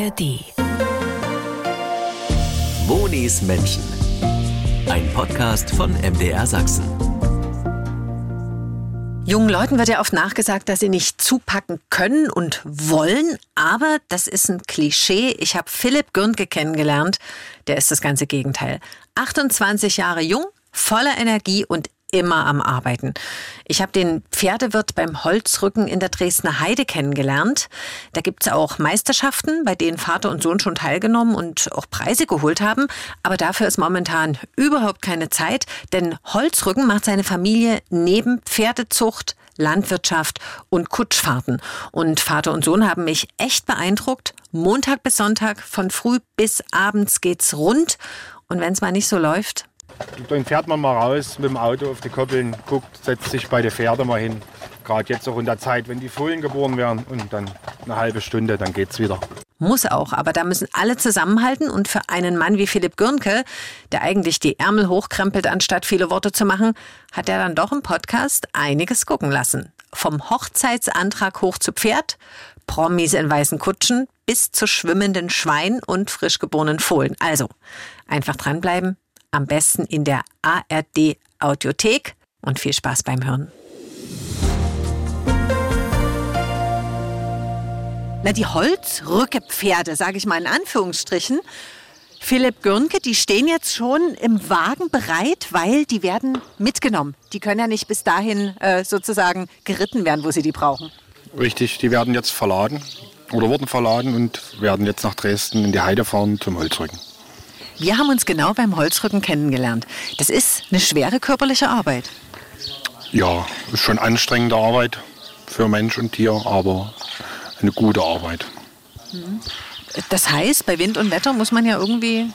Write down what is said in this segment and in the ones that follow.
ARD. Monis Menschen. Ein Podcast von MDR Sachsen. Jungen Leuten wird ja oft nachgesagt, dass sie nicht zupacken können und wollen, aber das ist ein Klischee. Ich habe Philipp Gürnke kennengelernt, der ist das ganze Gegenteil. 28 Jahre jung, voller Energie und immer am Arbeiten. Ich habe den Pferdewirt beim Holzrücken in der Dresdner Heide kennengelernt. Da gibt's auch Meisterschaften, bei denen Vater und Sohn schon teilgenommen und auch Preise geholt haben. Aber dafür ist momentan überhaupt keine Zeit, denn Holzrücken macht seine Familie neben Pferdezucht, Landwirtschaft und Kutschfahrten. Und Vater und Sohn haben mich echt beeindruckt. Montag bis Sonntag, von früh bis abends geht's rund. Und wenn es mal nicht so läuft, dann fährt man mal raus mit dem Auto auf die Koppeln, guckt, setzt sich bei den Pferden mal hin. Gerade jetzt auch in der Zeit, wenn die Fohlen geboren werden und dann eine halbe Stunde, dann geht's wieder. Muss auch, aber da müssen alle zusammenhalten und für einen Mann wie Philipp Gürnke, der eigentlich die Ärmel hochkrempelt, anstatt viele Worte zu machen, hat er dann doch im Podcast einiges gucken lassen. Vom Hochzeitsantrag hoch zu Pferd, Promis in weißen Kutschen bis zu schwimmenden Schwein und frisch geborenen Fohlen. Also, einfach dranbleiben, am besten in der ARD Audiothek und viel Spaß beim Hören. Na, die Holzrückepferde, sage ich mal in Anführungsstrichen, Philipp Gürnke, die stehen jetzt schon im Wagen bereit, weil die werden mitgenommen. Die können ja nicht bis dahin äh, sozusagen geritten werden, wo sie die brauchen. Richtig, die werden jetzt verladen oder wurden verladen und werden jetzt nach Dresden in die Heide fahren zum Holzrücken. Wir haben uns genau beim Holzrücken kennengelernt. Das ist eine schwere körperliche Arbeit. Ja, ist schon anstrengende Arbeit für Mensch und Tier, aber eine gute Arbeit. Das heißt, bei Wind und Wetter muss man ja irgendwie.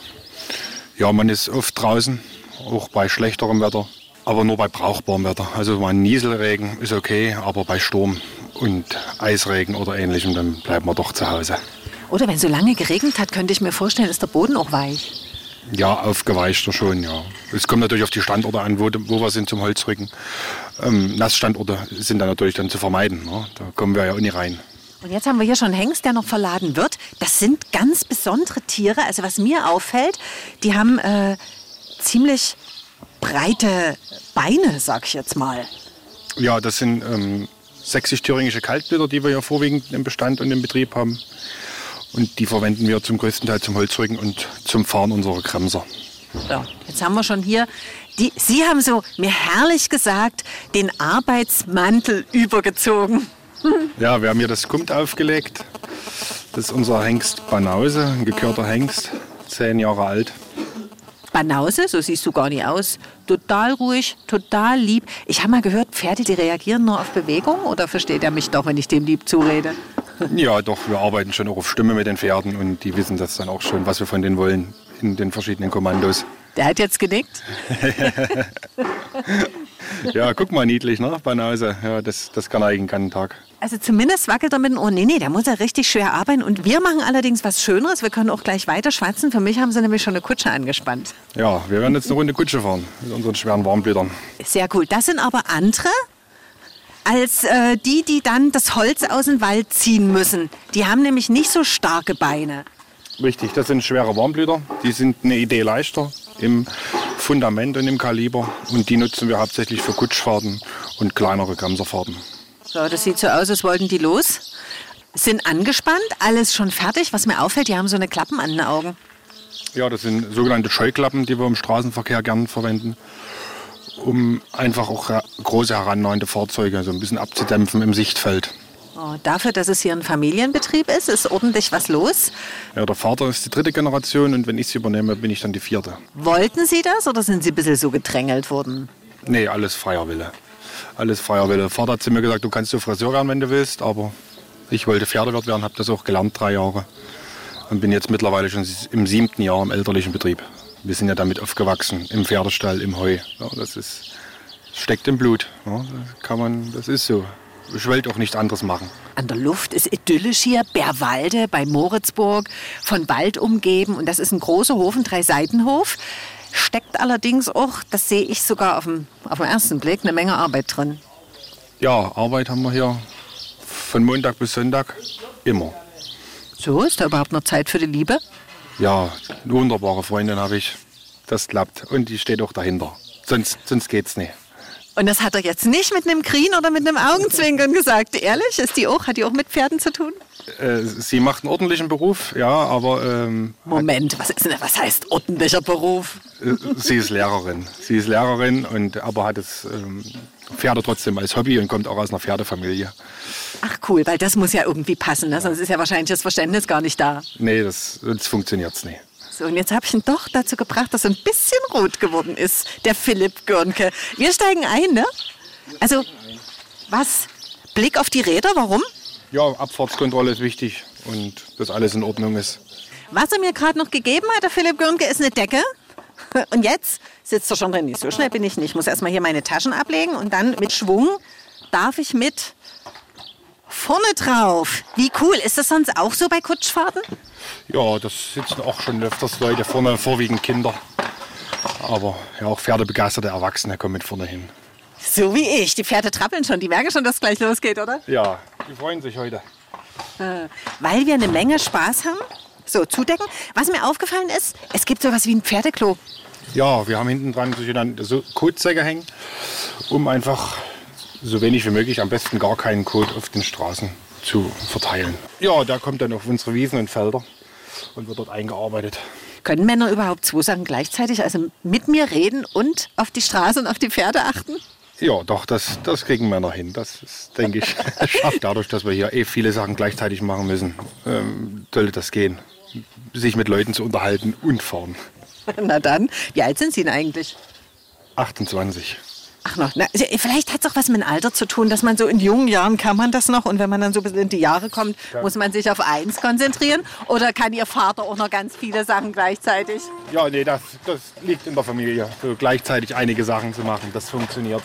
Ja, man ist oft draußen, auch bei schlechterem Wetter, aber nur bei brauchbarem Wetter. Also mal Nieselregen ist okay, aber bei Sturm und Eisregen oder ähnlichem, dann bleibt man doch zu Hause. Oder wenn so lange geregnet hat, könnte ich mir vorstellen, ist der Boden auch weich. Ja, aufgeweichter schon, ja. Es kommt natürlich auf die Standorte an, wo, wo wir sind zum Holzrücken. Ähm, Nassstandorte sind dann natürlich dann zu vermeiden. Ne? Da kommen wir ja auch nicht rein. Und jetzt haben wir hier schon einen Hengst, der noch verladen wird. Das sind ganz besondere Tiere. Also was mir auffällt, die haben äh, ziemlich breite Beine, sag ich jetzt mal. Ja, das sind ähm, sächsisch-thüringische Kaltblüter, die wir ja vorwiegend im Bestand und im Betrieb haben. Und die verwenden wir zum größten Teil zum Holzrücken und zum Fahren unserer Kremser. So, jetzt haben wir schon hier. Die, Sie haben so mir herrlich gesagt, den Arbeitsmantel übergezogen. Ja, wir haben hier das Kumt aufgelegt. Das ist unser Hengst Banause, ein gekörter Hengst, zehn Jahre alt. Banause, so siehst du gar nicht aus. Total ruhig, total lieb. Ich habe mal gehört, Pferde, die reagieren nur auf Bewegung. Oder versteht er mich doch, wenn ich dem lieb zurede? Ja, doch, wir arbeiten schon auch auf Stimme mit den Pferden und die wissen das dann auch schon, was wir von denen wollen in den verschiedenen Kommandos. Der hat jetzt genickt. ja, guck mal, niedlich, ne? Banause. Ja, das, das kann er eigentlich einen Tag. Also zumindest wackelt er mit dem Ohr. Nee, nee, da muss er richtig schwer arbeiten. Und wir machen allerdings was Schöneres. Wir können auch gleich weiter schwatzen. Für mich haben sie nämlich schon eine Kutsche angespannt. Ja, wir werden jetzt eine Runde Kutsche fahren mit unseren schweren Warmblütern. Sehr cool. Das sind aber andere als äh, die, die dann das Holz aus dem Wald ziehen müssen. Die haben nämlich nicht so starke Beine. Richtig, das sind schwere Warmblüter. Die sind eine Idee leichter im Fundament und im Kaliber. Und die nutzen wir hauptsächlich für Kutschfahrten und kleinere Bremserfahrten. So, das sieht so aus, als wollten die los. Sind angespannt, alles schon fertig. Was mir auffällt, die haben so eine Klappen an den Augen. Ja, das sind sogenannte Scheuklappen, die wir im Straßenverkehr gern verwenden, um einfach auch große herannahende Fahrzeuge so ein bisschen abzudämpfen im Sichtfeld. Oh, dafür, dass es hier ein Familienbetrieb ist, ist ordentlich was los. Ja, der Vater ist die dritte Generation und wenn ich sie übernehme, bin ich dann die vierte. Wollten Sie das oder sind Sie ein bisschen so gedrängelt worden? Nee, alles freier Wille. Alles freier Wille. Der Vater hat zu mir gesagt, du kannst du Friseur werden, wenn du willst, aber ich wollte Pferdewirt werden, habe das auch gelernt, drei Jahre. Und bin jetzt mittlerweile schon im siebten Jahr im elterlichen Betrieb. Wir sind ja damit aufgewachsen, im Pferdestall, im Heu. Ja, das ist, steckt im Blut. Ja, das, kann man, das ist so. Ich wollte auch nichts anderes machen. An der Luft ist idyllisch hier, Bärwalde bei Moritzburg, von Wald umgeben. Und das ist ein großer Hof, ein Drei-Seitenhof. Steckt allerdings auch, das sehe ich sogar auf dem, auf den ersten Blick, eine Menge Arbeit drin. Ja, Arbeit haben wir hier von Montag bis Sonntag immer. So, ist da überhaupt noch Zeit für die Liebe? Ja, eine wunderbare Freundin habe ich. Das klappt. Und die steht auch dahinter. Sonst, sonst geht's nicht. Und das hat er jetzt nicht mit einem Krin oder mit einem Augenzwinkern gesagt. Ehrlich? Ist die auch, hat die auch mit Pferden zu tun? Äh, sie macht einen ordentlichen Beruf, ja, aber. Ähm, Moment, was, ist denn, was heißt ordentlicher Beruf? Äh, sie ist Lehrerin. Sie ist Lehrerin, und, aber hat es ähm, Pferde trotzdem als Hobby und kommt auch aus einer Pferdefamilie. Ach cool, weil das muss ja irgendwie passen, ne? sonst ist ja wahrscheinlich das Verständnis gar nicht da. Nee, das, das funktioniert nicht. So, und jetzt habe ich ihn doch dazu gebracht, dass er ein bisschen rot geworden ist, der Philipp Görnke. Wir steigen ein, ne? Also, was? Blick auf die Räder, warum? Ja, Abfahrtskontrolle ist wichtig und dass alles in Ordnung ist. Was er mir gerade noch gegeben hat, der Philipp Görnke, ist eine Decke. Und jetzt sitzt er schon drin. So schnell bin ich nicht. Ich muss erstmal hier meine Taschen ablegen und dann mit Schwung darf ich mit vorne drauf. Wie cool. Ist das sonst auch so bei Kutschfahrten? Ja, das sitzen auch schon öfters Leute vorne, vorwiegend Kinder. Aber ja, auch pferdebegeisterte Erwachsene kommen mit vorne hin. So wie ich. Die Pferde trappeln schon. Die merken schon, dass es gleich losgeht, oder? Ja, die freuen sich heute. Äh, weil wir eine Menge Spaß haben. So, zudecken. Was mir aufgefallen ist, es gibt sowas wie ein Pferdeklo. Ja, wir haben hinten dran so Kotsäcke hängen, um einfach so wenig wie möglich, am besten gar keinen Kot auf den Straßen zu verteilen. Ja, der kommt dann auf unsere Wiesen und Felder und wird dort eingearbeitet. Können Männer überhaupt zwei Sachen gleichzeitig, also mit mir reden und auf die Straße und auf die Pferde achten? Ja, doch, das, das kriegen Männer hin. Das ist, denke ich, schafft dadurch, dass wir hier eh viele Sachen gleichzeitig machen müssen, ähm, sollte das gehen. Sich mit Leuten zu unterhalten und fahren. Na dann, wie alt sind Sie denn eigentlich? 28. Ach noch, na, vielleicht hat es auch was mit dem Alter zu tun, dass man so in jungen Jahren kann man das noch und wenn man dann so bis in die Jahre kommt, ja. muss man sich auf eins konzentrieren oder kann Ihr Vater auch noch ganz viele Sachen gleichzeitig? Ja, nee, das, das liegt in der Familie, so gleichzeitig einige Sachen zu machen, das funktioniert.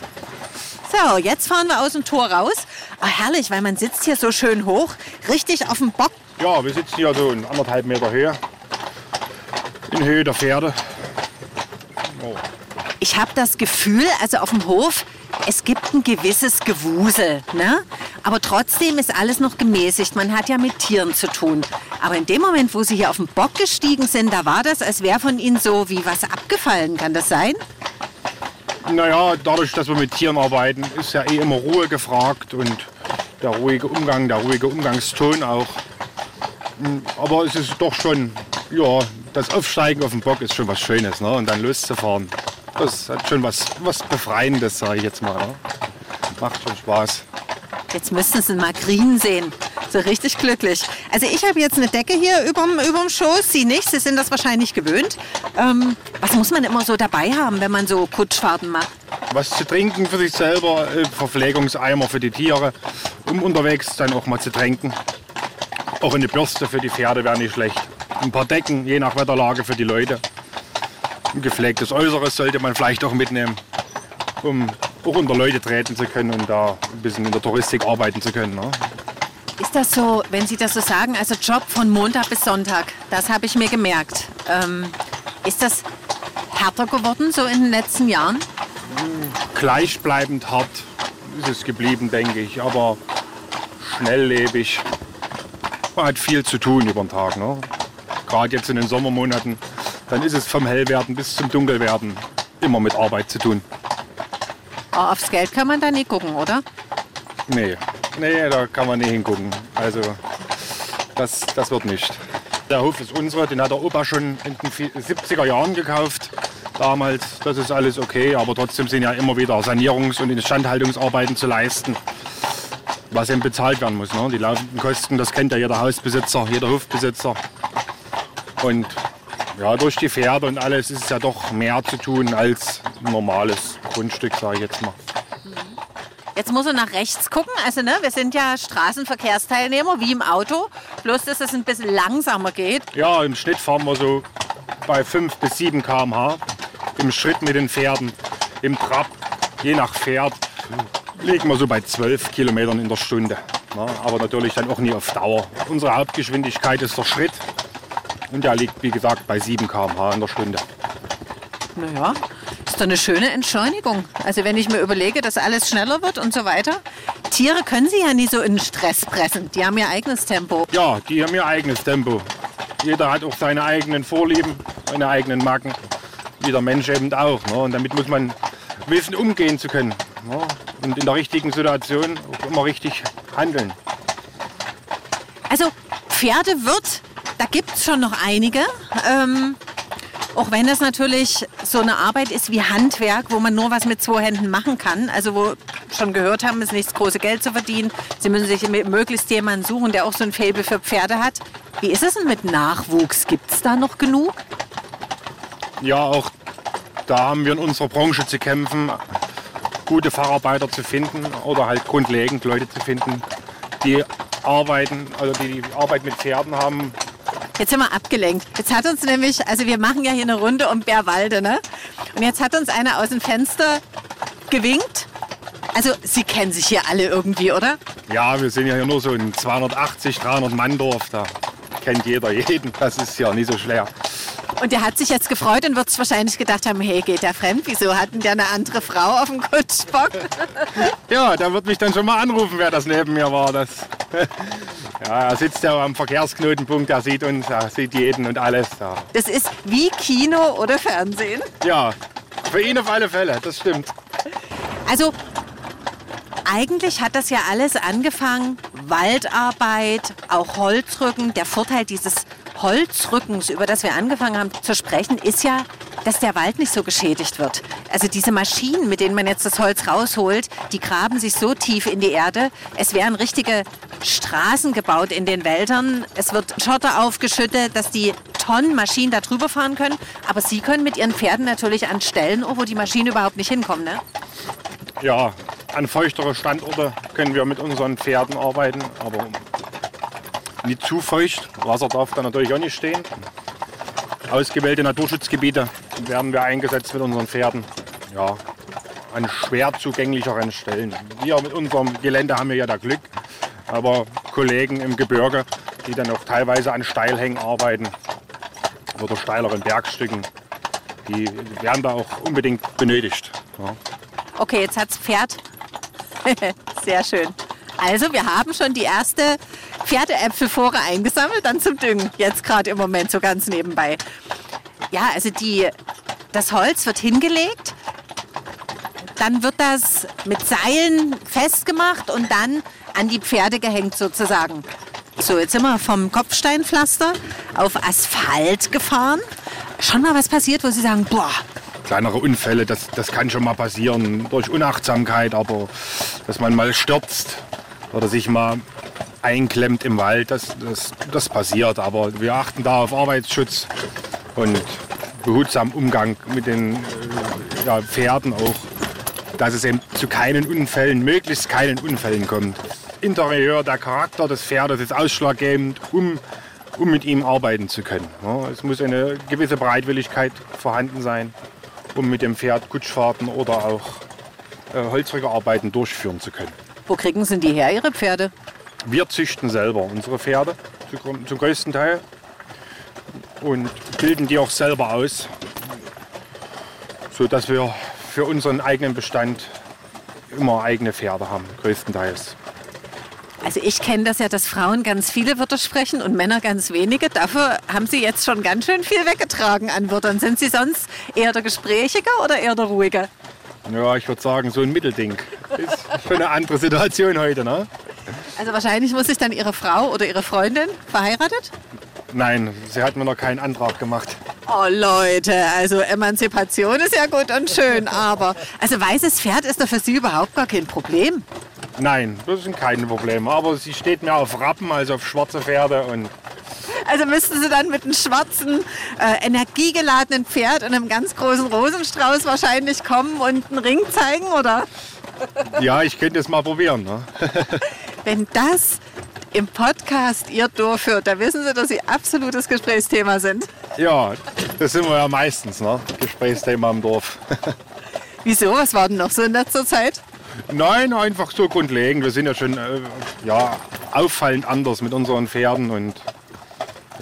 So, jetzt fahren wir aus dem Tor raus. Oh, herrlich, weil man sitzt hier so schön hoch, richtig auf dem Bock. Ja, wir sitzen hier so in anderthalb Meter Höhe, in Höhe der Pferde. Oh. Ich habe das Gefühl, also auf dem Hof, es gibt ein gewisses Gewusel. Ne? Aber trotzdem ist alles noch gemäßigt. Man hat ja mit Tieren zu tun. Aber in dem Moment, wo Sie hier auf den Bock gestiegen sind, da war das, als wäre von Ihnen so wie was abgefallen. Kann das sein? Naja, dadurch, dass wir mit Tieren arbeiten, ist ja eh immer Ruhe gefragt und der ruhige Umgang, der ruhige Umgangston auch. Hm, aber es ist doch schon, ja, das Aufsteigen auf den Bock ist schon was Schönes ne? und dann loszufahren. Das hat schon was, was Befreiendes, sage ich jetzt mal. Ne? Macht schon Spaß. Jetzt müssten Sie mal green sehen. So richtig glücklich. Also ich habe jetzt eine Decke hier überm, überm Schoß, Sie nicht. Sie sind das wahrscheinlich gewöhnt. Ähm, was muss man immer so dabei haben, wenn man so Kutschfahrten macht? Was zu trinken für sich selber, äh, Verpflegungseimer für die Tiere, um unterwegs dann auch mal zu trinken. Auch eine Bürste für die Pferde wäre nicht schlecht. Ein paar Decken, je nach Wetterlage für die Leute. Ein gepflegtes Äußeres sollte man vielleicht auch mitnehmen, um auch unter Leute treten zu können und da ein bisschen in der Touristik arbeiten zu können. Ne? Ist das so, wenn Sie das so sagen, also Job von Montag bis Sonntag, das habe ich mir gemerkt. Ähm, ist das härter geworden so in den letzten Jahren? Gleichbleibend hart ist es geblieben, denke ich, aber schnelllebig. Man hat viel zu tun über den Tag. Ne? Gerade jetzt in den Sommermonaten dann ist es vom Hellwerden bis zum Dunkelwerden immer mit Arbeit zu tun. Aber ah, aufs Geld kann man da nie gucken, oder? Nee, nee, da kann man nie hingucken. Also das, das wird nicht. Der Hof ist unserer, den hat der Opa schon in den 70er Jahren gekauft. Damals, das ist alles okay, aber trotzdem sind ja immer wieder Sanierungs- und Instandhaltungsarbeiten zu leisten, was eben bezahlt werden muss. Ne? Die laufenden Kosten, das kennt ja jeder Hausbesitzer, jeder Hofbesitzer. Und ja, durch die Pferde und alles ist es ja doch mehr zu tun als ein normales Grundstück, sage ich jetzt mal. Jetzt muss er nach rechts gucken. Also, ne, wir sind ja Straßenverkehrsteilnehmer, wie im Auto. Bloß, dass es ein bisschen langsamer geht. Ja, im Schnitt fahren wir so bei 5 bis 7 km/h. Im Schritt mit den Pferden. Im Trab, je nach Pferd, liegen wir so bei 12 Kilometern in der Stunde. Ja, aber natürlich dann auch nie auf Dauer. Unsere Hauptgeschwindigkeit ist der Schritt. Und der liegt, wie gesagt, bei 7 km/h in der Stunde. Naja, ist doch eine schöne Entschleunigung. Also wenn ich mir überlege, dass alles schneller wird und so weiter. Tiere können Sie ja nie so in Stress pressen. Die haben ihr eigenes Tempo. Ja, die haben ihr eigenes Tempo. Jeder hat auch seine eigenen Vorlieben, seine eigenen Macken. Wie der Mensch eben auch. Ne? Und damit muss man wissen, umgehen zu können. Ne? Und in der richtigen Situation auch immer richtig handeln. Also Pferdewirt, da gibt es schon noch einige. Ähm, auch wenn es natürlich so eine Arbeit ist wie Handwerk, wo man nur was mit zwei Händen machen kann. Also wo schon gehört haben, ist nicht das große Geld zu verdienen. Sie müssen sich möglichst jemanden suchen, der auch so ein Faible für Pferde hat. Wie ist es denn mit Nachwuchs? Gibt es da noch genug? Ja, auch da haben wir in unserer Branche zu kämpfen, gute Facharbeiter zu finden oder halt grundlegend Leute zu finden, die arbeiten, also die Arbeit mit Pferden haben. Jetzt sind wir abgelenkt. Jetzt hat uns nämlich, also wir machen ja hier eine Runde um Bärwalde, ne? Und jetzt hat uns einer aus dem Fenster gewinkt. Also Sie kennen sich hier alle irgendwie, oder? Ja, wir sind ja hier nur so ein 280, 300 Mann Dorf. Da kennt jeder jeden. Das ist ja nicht so schwer. Und der hat sich jetzt gefreut und wird wahrscheinlich gedacht haben, hey, geht der fremd? Wieso hat denn der eine andere Frau auf dem Kutschbock? ja, der wird mich dann schon mal anrufen, wer das neben mir war. Das ja, er sitzt ja am Verkehrsknotenpunkt, er sieht uns, er sieht jeden und alles. Ja. Das ist wie Kino oder Fernsehen? Ja, für ihn auf alle Fälle, das stimmt. Also eigentlich hat das ja alles angefangen, Waldarbeit, auch Holzrücken. Der Vorteil dieses Holzrückens, über das wir angefangen haben zu sprechen, ist ja, dass der Wald nicht so geschädigt wird. Also diese Maschinen, mit denen man jetzt das Holz rausholt, die graben sich so tief in die Erde. Es werden richtige Straßen gebaut in den Wäldern. Es wird Schotter aufgeschüttet, dass die Tonnen Maschinen da drüber fahren können. Aber Sie können mit Ihren Pferden natürlich an Stellen, wo die Maschinen überhaupt nicht hinkommen, ne? Ja, an feuchtere Standorte können wir mit unseren Pferden arbeiten, aber nicht zu feucht. Wasser darf da natürlich auch nicht stehen. Ausgewählte Naturschutzgebiete werden wir eingesetzt mit unseren Pferden. Ja, an schwer zugänglicheren Stellen. Wir mit unserem Gelände haben wir ja da Glück, aber Kollegen im Gebirge, die dann auch teilweise an Steilhängen arbeiten oder steileren Bergstücken, die werden da auch unbedingt benötigt. Ja. Okay, jetzt hat's Pferd. Sehr schön. Also, wir haben schon die erste Pferdeäpfelfore eingesammelt, dann zum Düngen. Jetzt gerade im Moment so ganz nebenbei. Ja, also die, das Holz wird hingelegt, dann wird das mit Seilen festgemacht und dann an die Pferde gehängt sozusagen. So, jetzt sind wir vom Kopfsteinpflaster auf Asphalt gefahren. Schon mal was passiert, wo Sie sagen, boah, kleinere Unfälle, das, das kann schon mal passieren durch Unachtsamkeit, aber dass man mal stürzt oder sich mal einklemmt im Wald, das, das, das passiert. Aber wir achten da auf Arbeitsschutz und behutsamen Umgang mit den äh, ja, Pferden auch, dass es eben zu keinen Unfällen, möglichst keinen Unfällen kommt. Interieur, der Charakter des Pferdes ist ausschlaggebend, um, um mit ihm arbeiten zu können. Ja, es muss eine gewisse Bereitwilligkeit vorhanden sein um mit dem Pferd Kutschfahrten oder auch äh, Holzrückerarbeiten durchführen zu können. Wo kriegen Sie die her, Ihre Pferde? Wir züchten selber unsere Pferde zu, zum größten Teil und bilden die auch selber aus, sodass wir für unseren eigenen Bestand immer eigene Pferde haben, größtenteils. Also ich kenne das ja, dass Frauen ganz viele Wörter sprechen und Männer ganz wenige. Dafür haben Sie jetzt schon ganz schön viel weggetragen an Wörtern. Sind Sie sonst eher der Gesprächige oder eher der Ruhige? Ja, ich würde sagen, so ein Mittelding. Ist schon eine andere Situation heute, ne? Also wahrscheinlich muss sich dann Ihre Frau oder Ihre Freundin verheiratet? Nein, sie hat mir noch keinen Antrag gemacht. Oh Leute, also Emanzipation ist ja gut und schön, aber also weißes Pferd ist doch für Sie überhaupt gar kein Problem. Nein, das sind keine Probleme. Aber sie steht mehr auf Rappen als auf schwarze Pferde. Und also müssten Sie dann mit einem schwarzen, äh, energiegeladenen Pferd und einem ganz großen Rosenstrauß wahrscheinlich kommen und einen Ring zeigen, oder? Ja, ich könnte es mal probieren. Ne? Wenn das im Podcast ihr durchführt, da wissen Sie, dass Sie absolutes Gesprächsthema sind. Ja, das sind wir ja meistens, ne? Gesprächsthema im Dorf. Wieso? Was war denn noch so in letzter Zeit? Nein, einfach so grundlegend. Wir sind ja schon äh, ja, auffallend anders mit unseren Pferden und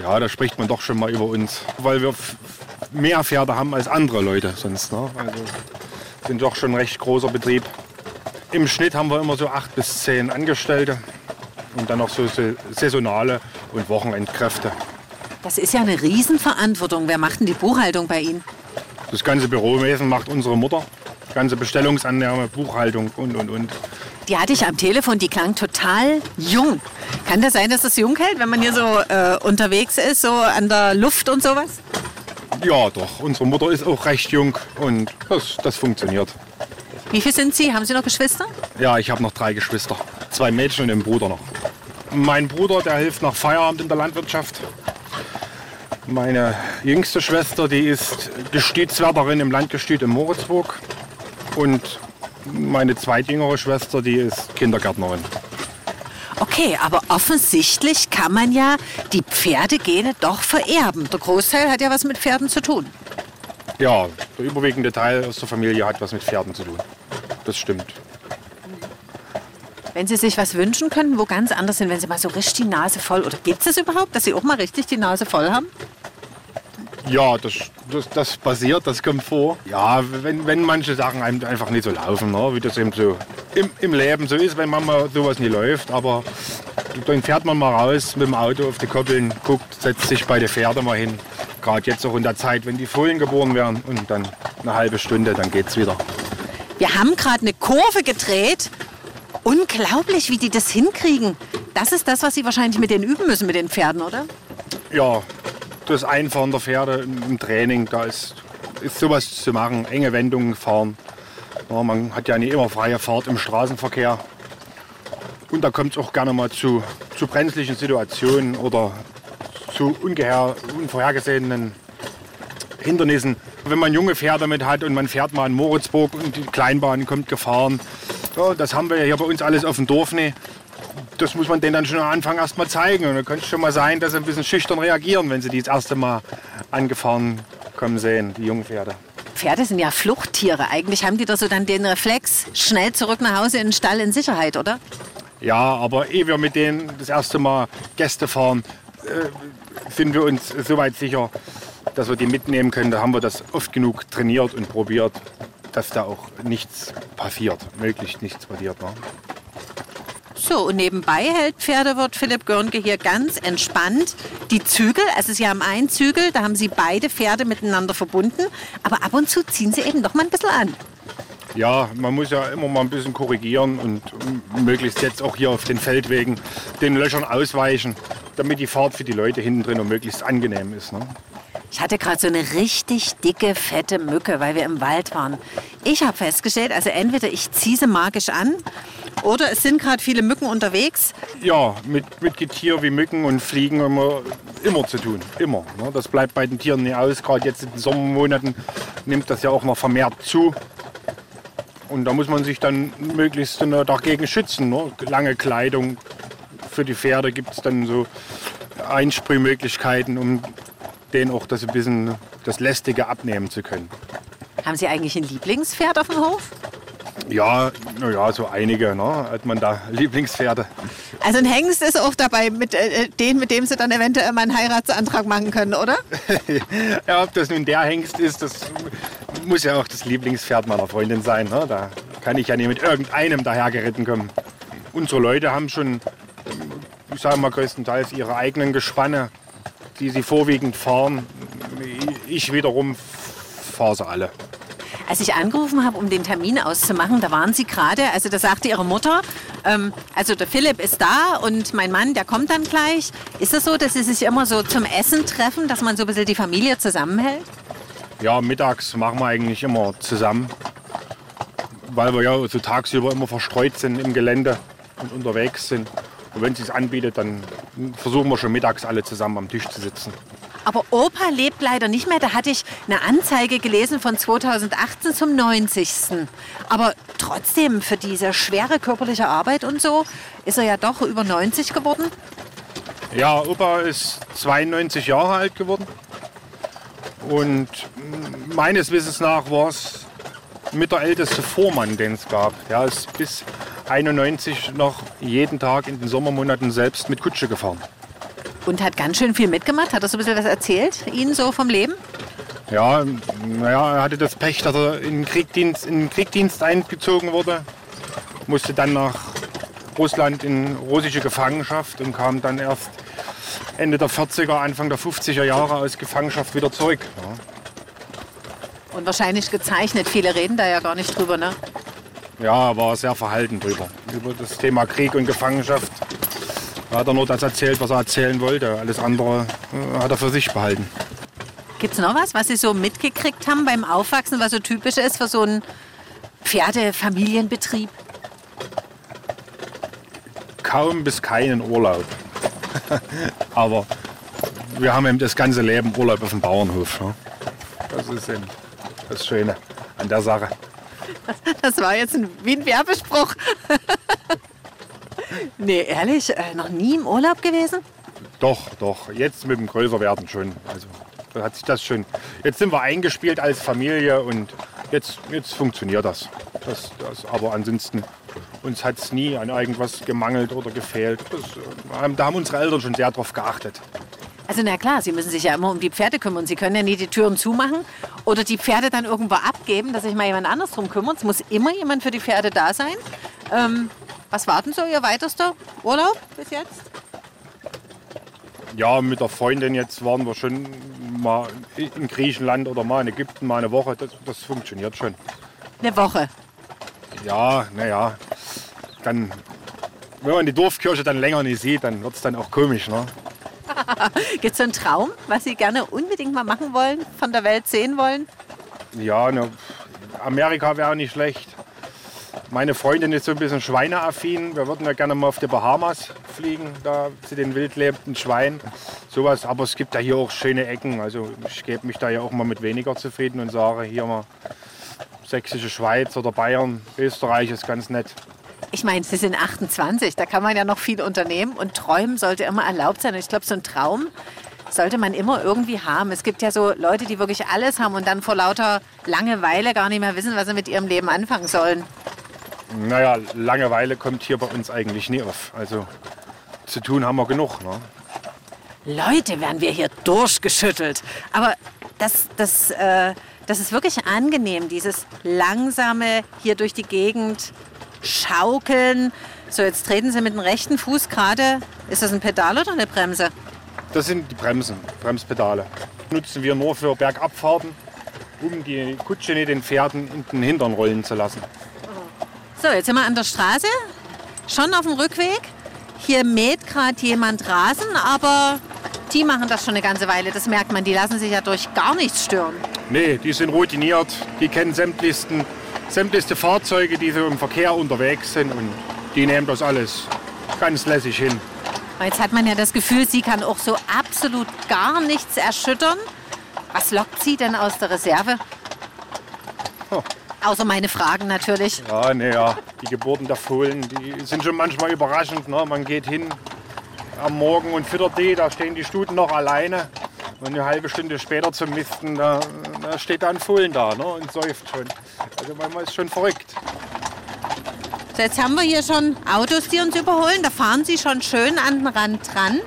ja, da spricht man doch schon mal über uns, weil wir mehr Pferde haben als andere Leute sonst. Ne? Also sind doch schon ein recht großer Betrieb. Im Schnitt haben wir immer so acht bis zehn Angestellte und dann noch so saisonale und Wochenendkräfte. Das ist ja eine Riesenverantwortung. Wer macht denn die Buchhaltung bei Ihnen? Das ganze Bürowesen macht unsere Mutter. Die ganze Bestellungsannahme, Buchhaltung und, und, und. Die hatte ich am Telefon, die klang total jung. Kann das sein, dass das jung hält, wenn man hier so äh, unterwegs ist, so an der Luft und sowas? Ja, doch. Unsere Mutter ist auch recht jung und das, das funktioniert. Wie viel sind Sie? Haben Sie noch Geschwister? Ja, ich habe noch drei Geschwister. Zwei Mädchen und einen Bruder noch. Mein Bruder, der hilft nach Feierabend in der Landwirtschaft. Meine jüngste Schwester, die ist Gestütswärterin im Landgestüt in Moritzburg. Und meine zweitjüngere Schwester, die ist Kindergärtnerin. Okay, aber offensichtlich kann man ja die Pferdegene doch vererben. Der Großteil hat ja was mit Pferden zu tun. Ja, der überwiegende Teil aus der Familie hat was mit Pferden zu tun. Das stimmt. Wenn Sie sich was wünschen könnten, wo ganz anders sind, wenn Sie mal so richtig die Nase voll, oder gibt es das überhaupt, dass Sie auch mal richtig die Nase voll haben? Ja, das, das, das passiert, das kommt vor. Ja, wenn, wenn manche Sachen einfach nicht so laufen, ne? wie das eben so im, im Leben so ist, wenn man mal sowas nie läuft. Aber dann fährt man mal raus mit dem Auto auf die Koppeln, guckt, setzt sich bei den Pferden mal hin. Gerade jetzt auch in der Zeit, wenn die Fohlen geboren werden und dann eine halbe Stunde, dann geht's wieder. Wir haben gerade eine Kurve gedreht. Unglaublich, wie die das hinkriegen. Das ist das, was Sie wahrscheinlich mit denen üben müssen, mit den Pferden, oder? Ja, das Einfahren der Pferde im Training, da ist, ist sowas zu machen, enge Wendungen fahren. Ja, man hat ja nicht immer freie Fahrt im Straßenverkehr. Und da kommt es auch gerne mal zu, zu brenzlichen Situationen oder zu ungeheuer, unvorhergesehenen Hindernissen. Wenn man junge Pferde mit hat und man fährt mal in Moritzburg und die Kleinbahn kommt gefahren, ja, das haben wir ja hier bei uns alles auf dem Dorf nicht das muss man denen dann schon am Anfang erst mal zeigen. Und dann könnte es schon mal sein, dass sie ein bisschen schüchtern reagieren, wenn sie die das erste Mal angefahren kommen sehen, die jungen Pferde. Pferde sind ja Fluchttiere. Eigentlich haben die doch so dann den Reflex, schnell zurück nach Hause in den Stall in Sicherheit, oder? Ja, aber ehe wir mit denen das erste Mal Gäste fahren, äh, sind wir uns soweit sicher, dass wir die mitnehmen können. Da haben wir das oft genug trainiert und probiert, dass da auch nichts passiert, möglichst nichts passiert. Ne? So, und nebenbei hält Pferdewirt Philipp Görnke hier ganz entspannt die Zügel. Also Sie haben einen Zügel, da haben Sie beide Pferde miteinander verbunden. Aber ab und zu ziehen Sie eben doch mal ein bisschen an. Ja, man muss ja immer mal ein bisschen korrigieren und möglichst jetzt auch hier auf den Feldwegen den Löchern ausweichen, damit die Fahrt für die Leute hinten drin möglichst angenehm ist. Ne? Ich hatte gerade so eine richtig dicke, fette Mücke, weil wir im Wald waren. Ich habe festgestellt, also entweder ich ziehe sie magisch an oder es sind gerade viele Mücken unterwegs. Ja, mit, mit Getier wie Mücken und Fliegen haben wir immer zu tun. Immer. Ne? Das bleibt bei den Tieren nicht aus. Gerade jetzt in den Sommermonaten nimmt das ja auch noch vermehrt zu. Und da muss man sich dann möglichst dagegen schützen. Ne? Lange Kleidung. Für die Pferde gibt es dann so Einsprühmöglichkeiten, um denen auch das ein bisschen das Lästige abnehmen zu können. Haben Sie eigentlich ein Lieblingspferd auf dem Hof? Ja, ja, so einige, ne? hat man da Lieblingspferde. Also ein Hengst ist auch dabei mit äh, den, mit dem Sie dann eventuell mal einen Heiratsantrag machen können, oder? ja, ob das nun der Hengst ist, das muss ja auch das Lieblingspferd meiner Freundin sein. Ne? Da kann ich ja nicht mit irgendeinem dahergeritten kommen. Unsere Leute haben schon, ich sage mal größtenteils, ihre eigenen Gespanne, die sie vorwiegend fahren. Ich wiederum fahre sie alle. Als ich angerufen habe, um den Termin auszumachen, da waren Sie gerade, also da sagte Ihre Mutter, ähm, also der Philipp ist da und mein Mann, der kommt dann gleich. Ist das so, dass Sie sich immer so zum Essen treffen, dass man so ein bisschen die Familie zusammenhält? Ja, mittags machen wir eigentlich immer zusammen, weil wir ja so tagsüber immer verstreut sind im Gelände und unterwegs sind. Und wenn es sich anbietet, dann versuchen wir schon mittags alle zusammen am Tisch zu sitzen. Aber Opa lebt leider nicht mehr. Da hatte ich eine Anzeige gelesen von 2018 zum 90. Aber trotzdem, für diese schwere körperliche Arbeit und so, ist er ja doch über 90 geworden. Ja, Opa ist 92 Jahre alt geworden. Und meines Wissens nach war es mit der älteste Vormann, den es gab. Er ist bis 91 noch jeden Tag in den Sommermonaten selbst mit Kutsche gefahren. Und hat ganz schön viel mitgemacht. Hat er so ein bisschen was erzählt, Ihnen so vom Leben? Ja, naja, er hatte das Pech, dass er in den Kriegdienst, in den Kriegdienst eingezogen wurde. musste dann nach Russland in russische Gefangenschaft und kam dann erst Ende der 40er, Anfang der 50er Jahre aus Gefangenschaft wieder zurück. Ja. Und wahrscheinlich gezeichnet. Viele reden da ja gar nicht drüber, ne? Ja, war sehr verhalten drüber. Über das Thema Krieg und Gefangenschaft hat er nur das erzählt, was er erzählen wollte. Alles andere äh, hat er für sich behalten. Gibt es noch was, was Sie so mitgekriegt haben beim Aufwachsen, was so typisch ist für so einen Pferdefamilienbetrieb? Kaum bis keinen Urlaub. Aber wir haben eben das ganze Leben Urlaub auf dem Bauernhof. Ja. Das ist eben das Schöne an der Sache. Das war jetzt ein, wie ein Werbespruch. nee, ehrlich, äh, noch nie im Urlaub gewesen? Doch, doch. Jetzt mit dem Größerwerden schon. Also da hat sich das schon. Jetzt sind wir eingespielt als Familie und jetzt, jetzt funktioniert das. das, das aber ansonsten uns hat es nie an irgendwas gemangelt oder gefehlt. Das, äh, da haben unsere Eltern schon sehr darauf geachtet. Also na klar, Sie müssen sich ja immer um die Pferde kümmern. Sie können ja nie die Türen zumachen oder die Pferde dann irgendwo abgeben, dass sich mal jemand anders drum kümmert. Es muss immer jemand für die Pferde da sein. Ähm, was war denn so Ihr weitester Urlaub bis jetzt? Ja, mit der Freundin jetzt waren wir schon mal in Griechenland oder mal in Ägypten mal eine Woche. Das, das funktioniert schon. Eine Woche? Ja, naja. Dann, wenn man die Dorfkirche dann länger nicht sieht, dann wird es dann auch komisch. Ne? Gibt es so einen Traum, was Sie gerne unbedingt mal machen wollen, von der Welt sehen wollen? Ja, ne, Amerika wäre nicht schlecht. Meine Freundin ist so ein bisschen schweineaffin. Wir würden ja gerne mal auf die Bahamas fliegen, da zu den wildlebenden Schweinen. Sowas, aber es gibt ja hier auch schöne Ecken. Also ich gebe mich da ja auch mal mit weniger zufrieden und sage hier mal sächsische Schweiz oder Bayern, Österreich ist ganz nett. Ich meine, Sie sind 28, da kann man ja noch viel unternehmen und träumen sollte immer erlaubt sein. Und ich glaube, so ein Traum sollte man immer irgendwie haben. Es gibt ja so Leute, die wirklich alles haben und dann vor lauter Langeweile gar nicht mehr wissen, was sie mit ihrem Leben anfangen sollen. Naja, Langeweile kommt hier bei uns eigentlich nie auf. Also zu tun haben wir genug. Ne? Leute, werden wir hier durchgeschüttelt. Aber das, das, äh, das ist wirklich angenehm, dieses langsame hier durch die Gegend schaukeln. So, jetzt treten Sie mit dem rechten Fuß gerade. Ist das ein Pedal oder eine Bremse? Das sind die Bremsen, Bremspedale. Nutzen wir nur für Bergabfahrten, um die Kutsche nicht den Pferden in den Hintern rollen zu lassen. So, jetzt sind wir an der Straße, schon auf dem Rückweg. Hier mäht gerade jemand Rasen, aber die machen das schon eine ganze Weile. Das merkt man, die lassen sich ja durch gar nichts stören. Nee, die sind routiniert, die kennen sämtlichsten sämtlichste Fahrzeuge, die so im Verkehr unterwegs sind und die nehmen das alles ganz lässig hin. Jetzt hat man ja das Gefühl, sie kann auch so absolut gar nichts erschüttern. Was lockt sie denn aus der Reserve? Oh. Außer meine Fragen natürlich. Ja, naja, die Geburten der Fohlen, die sind schon manchmal überraschend. Ne? Man geht hin am Morgen und füttert die, da stehen die Stuten noch alleine. Und eine halbe Stunde später zum Misten, da, da steht da ein Fohlen da ne, und säuft schon. Also manchmal ist schon verrückt. So, jetzt haben wir hier schon Autos, die uns überholen. Da fahren sie schon schön an den Rand dran.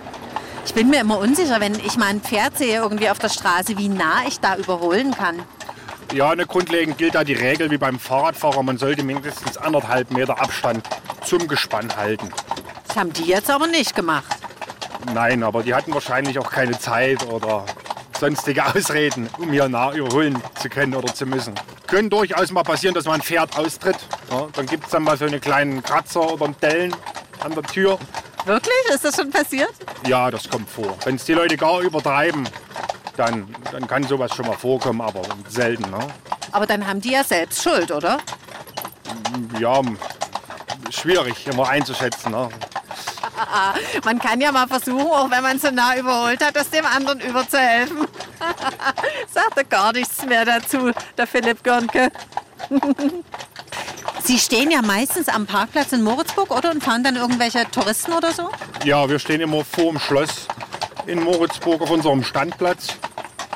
Ich bin mir immer unsicher, wenn ich mal ein Pferd sehe irgendwie auf der Straße, wie nah ich da überholen kann. Ja, eine grundlegend gilt da die Regel wie beim Fahrradfahrer. Man sollte mindestens anderthalb Meter Abstand zum Gespann halten. Das haben die jetzt aber nicht gemacht. Nein, aber die hatten wahrscheinlich auch keine Zeit oder sonstige Ausreden, um hier nah überholen zu können oder zu müssen. Können durchaus mal passieren, dass man ein Pferd austritt. Ja, dann gibt es dann mal so einen kleinen Kratzer oder einen Dellen an der Tür. Wirklich? Ist das schon passiert? Ja, das kommt vor. Wenn es die Leute gar übertreiben, dann, dann kann sowas schon mal vorkommen, aber selten. Ne? Aber dann haben die ja selbst Schuld, oder? Ja, schwierig immer einzuschätzen. Ne? man kann ja mal versuchen, auch wenn man so nah überholt hat, das dem anderen überzuhelfen. Sagt er gar nichts mehr dazu, der Philipp Görnke. Sie stehen ja meistens am Parkplatz in Moritzburg, oder? Und fahren dann irgendwelche Touristen oder so? Ja, wir stehen immer vor dem Schloss in Moritzburg auf unserem Standplatz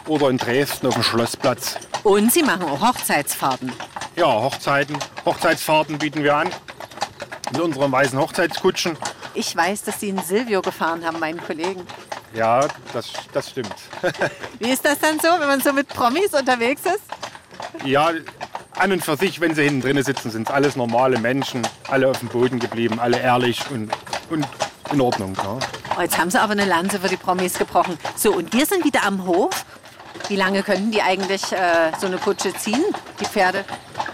oder in Dresden auf dem Schlossplatz. Und Sie machen auch Hochzeitsfahrten? Ja, Hochzeiten, Hochzeitsfahrten bieten wir an mit unseren weißen Hochzeitskutschen. Ich weiß, dass Sie einen Silvio gefahren haben, meinen Kollegen. Ja, das, das stimmt. Wie ist das dann so, wenn man so mit Promis unterwegs ist? Ja, an und für sich, wenn sie hinten drinnen sitzen, sind es alles normale Menschen, alle auf dem Boden geblieben, alle ehrlich und, und in Ordnung. Ja. Oh, jetzt haben sie aber eine Lanze für die Promis gebrochen. So, und wir sind wieder am Hof. Wie lange könnten die eigentlich äh, so eine Kutsche ziehen, die Pferde?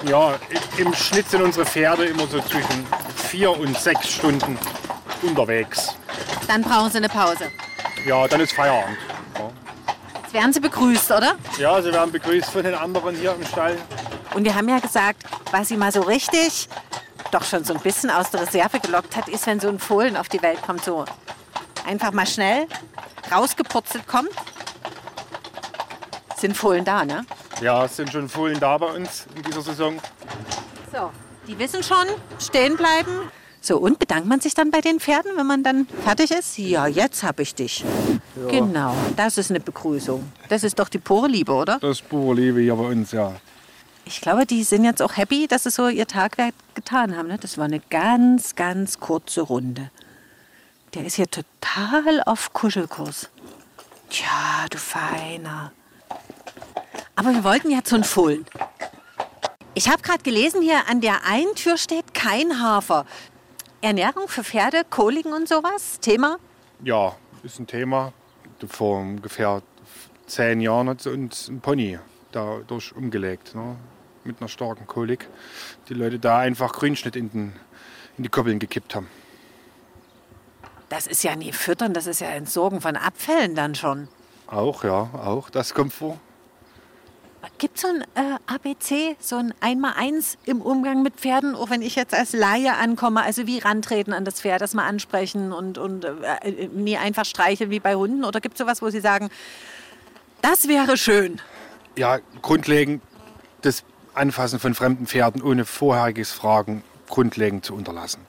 Ja, im Schnitt sind unsere Pferde immer so zwischen vier und sechs Stunden unterwegs. Dann brauchen sie eine Pause. Ja, dann ist Feierabend. Ja. Jetzt werden sie begrüßt, oder? ja, sie werden begrüßt von den anderen hier im Stall. Und wir haben ja gesagt, was sie mal so richtig doch schon so ein bisschen aus der Reserve gelockt hat, ist, wenn so ein Fohlen auf die Welt kommt, so einfach mal schnell rausgepurzelt kommt. Sind Fohlen da, ne? Ja, es sind schon Fohlen da bei uns in dieser Saison. So, die wissen schon, stehen bleiben. So, und bedankt man sich dann bei den Pferden, wenn man dann fertig ist? Ja, jetzt hab ich dich. Genau, das ist eine Begrüßung. Das ist doch die pure Liebe, oder? Das ist pure Liebe hier bei uns, ja. Ich glaube, die sind jetzt auch happy, dass sie so ihr Tagwerk getan haben. Ne? Das war eine ganz, ganz kurze Runde. Der ist hier total auf Kuschelkurs. Tja, du Feiner. Aber wir wollten ja zu den Fohlen. Ich habe gerade gelesen, hier an der einen Tür steht kein Hafer. Ernährung für Pferde, Koliken und sowas? Thema? Ja, ist ein Thema. Vor ungefähr zehn Jahren hat uns ein Pony dadurch umgelegt. Ne? Mit einer starken Kolik. Die Leute da einfach Grünschnitt in, den, in die Koppeln gekippt haben. Das ist ja nie füttern, das ist ja Entsorgen von Abfällen dann schon. Auch, ja, auch. Das kommt vor. Gibt es so ein äh, ABC, so ein Einmal-Eins im Umgang mit Pferden, auch wenn ich jetzt als Laie ankomme? Also wie rantreten an das Pferd, das mal ansprechen und, und äh, nie einfach streicheln wie bei Hunden? Oder gibt es sowas, wo Sie sagen, das wäre schön? Ja, grundlegend das Anfassen von fremden Pferden ohne vorheriges Fragen grundlegend zu unterlassen.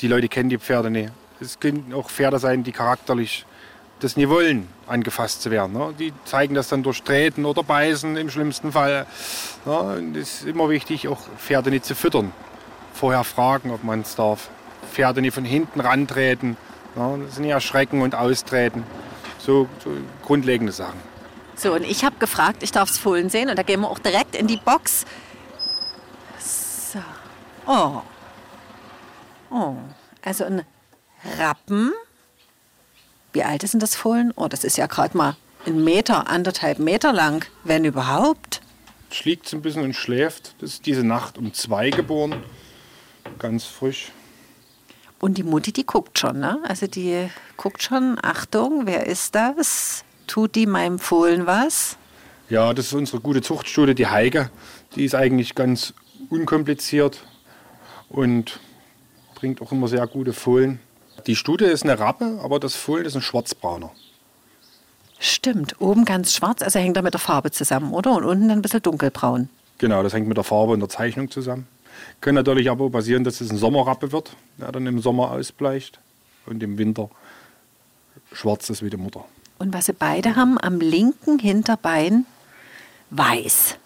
Die Leute kennen die Pferde nicht. Es können auch Pferde sein, die charakterlich das nie wollen, angefasst zu werden. Ne? Die zeigen das dann durch Treten oder Beißen im schlimmsten Fall. Ne? Es ist immer wichtig, auch Pferde nicht zu füttern. Vorher fragen, ob man es darf. Pferde nicht von hinten rantreten. Ne? Das sind ja Schrecken und Austreten. So, so grundlegende Sachen. So, und ich habe gefragt, ich darf es Fohlen sehen und da gehen wir auch direkt in die Box. So. Oh. Oh. Also ein Rappen. Wie alt ist denn das Fohlen? Oh, das ist ja gerade mal ein Meter, anderthalb Meter lang, wenn überhaupt. Schliegt es ein bisschen und schläft. Das ist diese Nacht um zwei geboren. Ganz frisch. Und die Mutti, die guckt schon, ne? Also die guckt schon, Achtung, wer ist das? Tut die meinem Fohlen was? Ja, das ist unsere gute Zuchtstute, die Heike. Die ist eigentlich ganz unkompliziert und bringt auch immer sehr gute Fohlen. Die Stute ist eine Rappe, aber das Fohlen ist ein Schwarzbrauner. Stimmt, oben ganz schwarz, also hängt er mit der Farbe zusammen, oder? Und unten dann ein bisschen dunkelbraun. Genau, das hängt mit der Farbe und der Zeichnung zusammen. Kann natürlich aber auch passieren, dass es ein Sommerrappe wird, der dann im Sommer ausbleicht und im Winter schwarz ist wie die Mutter. Und was sie beide haben, am linken Hinterbein weiß.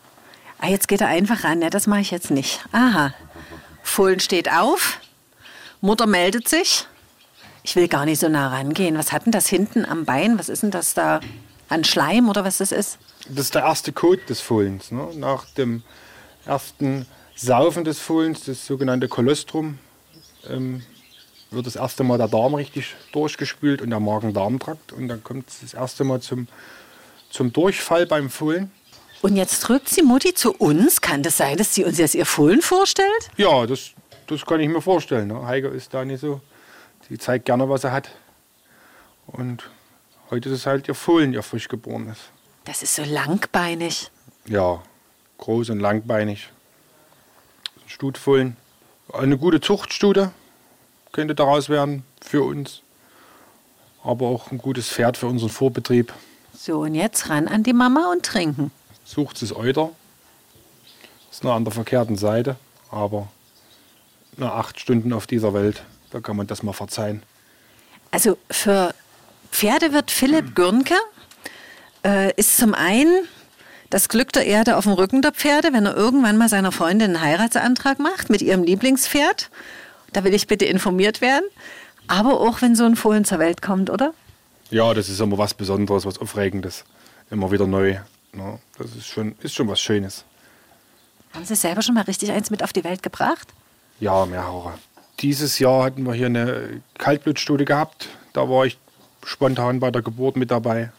Ah, jetzt geht er einfach ran, ja, das mache ich jetzt nicht. Aha. Fohlen steht auf, Mutter meldet sich. Ich will gar nicht so nah rangehen. Was hat denn das hinten am Bein? Was ist denn das da an Schleim oder was das ist? Das ist der erste Kot des Fohlens. Ne? Nach dem ersten Saufen des Fohlens, das sogenannte Kolostrum, ähm, wird das erste Mal der Darm richtig durchgespült und der Magen-Darm-Trakt. Und dann kommt es das erste Mal zum, zum Durchfall beim Fohlen. Und jetzt drückt die Mutti zu uns. Kann das sein, dass sie uns jetzt ihr Fohlen vorstellt? Ja, das, das kann ich mir vorstellen. Ne? Heike ist da nicht so. Die zeigt gerne, was er hat. Und heute ist es halt ihr Fohlen, ihr frisch geboren ist. Das ist so langbeinig. Ja, groß und langbeinig. Stutfohlen. Eine gute Zuchtstute könnte daraus werden für uns. Aber auch ein gutes Pferd für unseren Vorbetrieb. So, und jetzt ran an die Mama und trinken. Sucht es Euter. Ist nur an der verkehrten Seite, aber nach acht Stunden auf dieser Welt, da kann man das mal verzeihen. Also für Pferde wird Philipp Gürnke äh, ist zum einen das Glück der Erde auf dem Rücken der Pferde, wenn er irgendwann mal seiner Freundin einen Heiratsantrag macht mit ihrem Lieblingspferd. Da will ich bitte informiert werden. Aber auch wenn so ein Fohlen zur Welt kommt, oder? Ja, das ist immer was Besonderes, was Aufregendes. Immer wieder neu. Ne? Das ist schon, ist schon was Schönes. Haben Sie selber schon mal richtig eins mit auf die Welt gebracht? Ja, mehrere. Dieses Jahr hatten wir hier eine Kaltblutstudie gehabt. Da war ich spontan bei der Geburt mit dabei.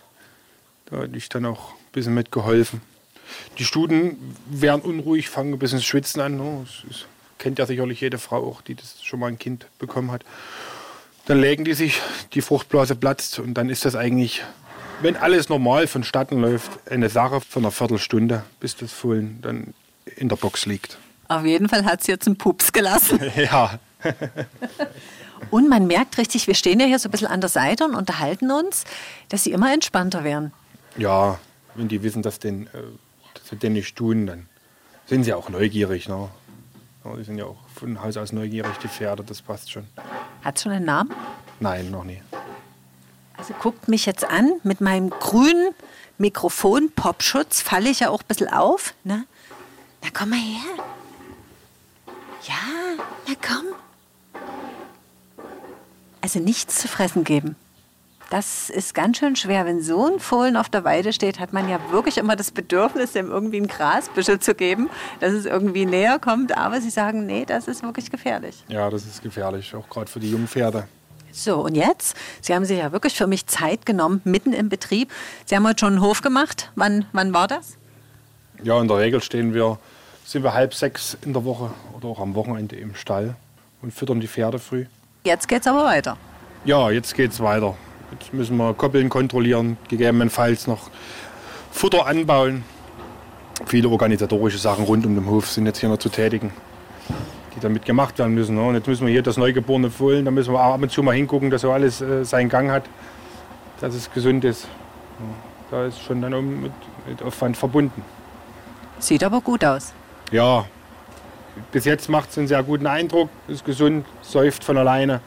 Da hatte ich dann auch ein bisschen mitgeholfen. Die Studen werden unruhig, fangen ein bisschen schwitzen an. Ne? Das kennt ja sicherlich jede Frau auch, die das schon mal ein Kind bekommen hat. Dann legen die sich, die Fruchtblase platzt und dann ist das eigentlich, wenn alles normal vonstatten läuft, eine Sache von einer Viertelstunde, bis das Fohlen dann in der Box liegt. Auf jeden Fall hat es jetzt einen Pups gelassen. ja. und man merkt richtig, wir stehen ja hier so ein bisschen an der Seite und unterhalten uns, dass sie immer entspannter werden. Ja, wenn die wissen, dass, den, äh, dass sie den nicht tun, dann sind sie auch neugierig. Ne? Die sind ja auch von Haus aus neugierig, die Pferde, das passt schon. Hat schon einen Namen? Nein, noch nie. Also guckt mich jetzt an, mit meinem grünen Mikrofon-Popschutz falle ich ja auch ein bisschen auf. Ne? Na komm mal her. Ja, na komm. Also nichts zu fressen geben. Das ist ganz schön schwer. Wenn so ein Fohlen auf der Weide steht, hat man ja wirklich immer das Bedürfnis, dem irgendwie ein Grasbüschel zu geben, dass es irgendwie näher kommt. Aber Sie sagen, nee, das ist wirklich gefährlich. Ja, das ist gefährlich, auch gerade für die jungen Pferde. So, und jetzt? Sie haben sich ja wirklich für mich Zeit genommen, mitten im Betrieb. Sie haben heute schon einen Hof gemacht. Wann, wann war das? Ja, in der Regel stehen wir, sind wir halb sechs in der Woche oder auch am Wochenende im Stall und füttern die Pferde früh. Jetzt geht's aber weiter. Ja, jetzt geht's weiter. Jetzt müssen wir Koppeln kontrollieren, gegebenenfalls noch Futter anbauen. Viele organisatorische Sachen rund um den Hof sind jetzt hier noch zu tätigen, die damit gemacht werden müssen. Und jetzt müssen wir hier das Neugeborene Fohlen, da müssen wir ab und zu mal hingucken, dass so alles äh, seinen Gang hat, dass es gesund ist. Da ist schon dann mit, mit Aufwand verbunden. Sieht aber gut aus. Ja, bis jetzt macht es einen sehr guten Eindruck, ist gesund, säuft von alleine.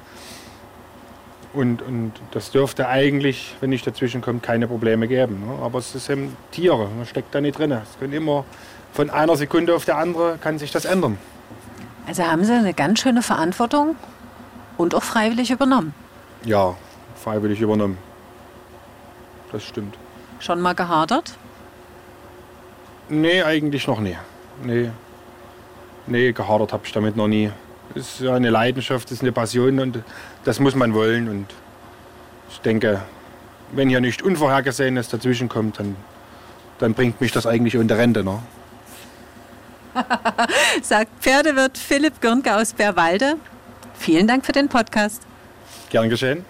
Und, und das dürfte eigentlich, wenn nicht dazwischen kommt, keine Probleme geben. Ne? Aber es sind eben Tiere, man steckt da nicht drin. Es kann immer von einer Sekunde auf die andere kann sich das ändern. Also haben Sie eine ganz schöne Verantwortung und auch freiwillig übernommen. Ja, freiwillig übernommen. Das stimmt. Schon mal gehadert? Nee, eigentlich noch nie. Nee, nee gehadert habe ich damit noch nie. Es ist eine Leidenschaft, es ist eine Passion und das muss man wollen. Und ich denke, wenn hier nicht Unvorhergesehenes dazwischen kommt, dann, dann bringt mich das eigentlich unter Rente. Ne? Sagt Pferdewirt Philipp Gürnke aus Bärwalde. Vielen Dank für den Podcast. Gern geschehen.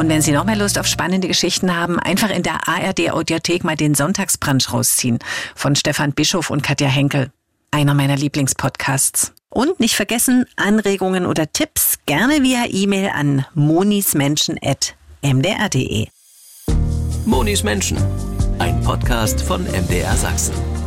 Und wenn Sie noch mehr Lust auf spannende Geschichten haben, einfach in der ARD Audiothek mal den Sonntagsbrunch rausziehen von Stefan Bischof und Katja Henkel. Einer meiner Lieblingspodcasts. Und nicht vergessen, Anregungen oder Tipps gerne via E-Mail an monismenschen.mdr.de. Monis Menschen, ein Podcast von MDR Sachsen.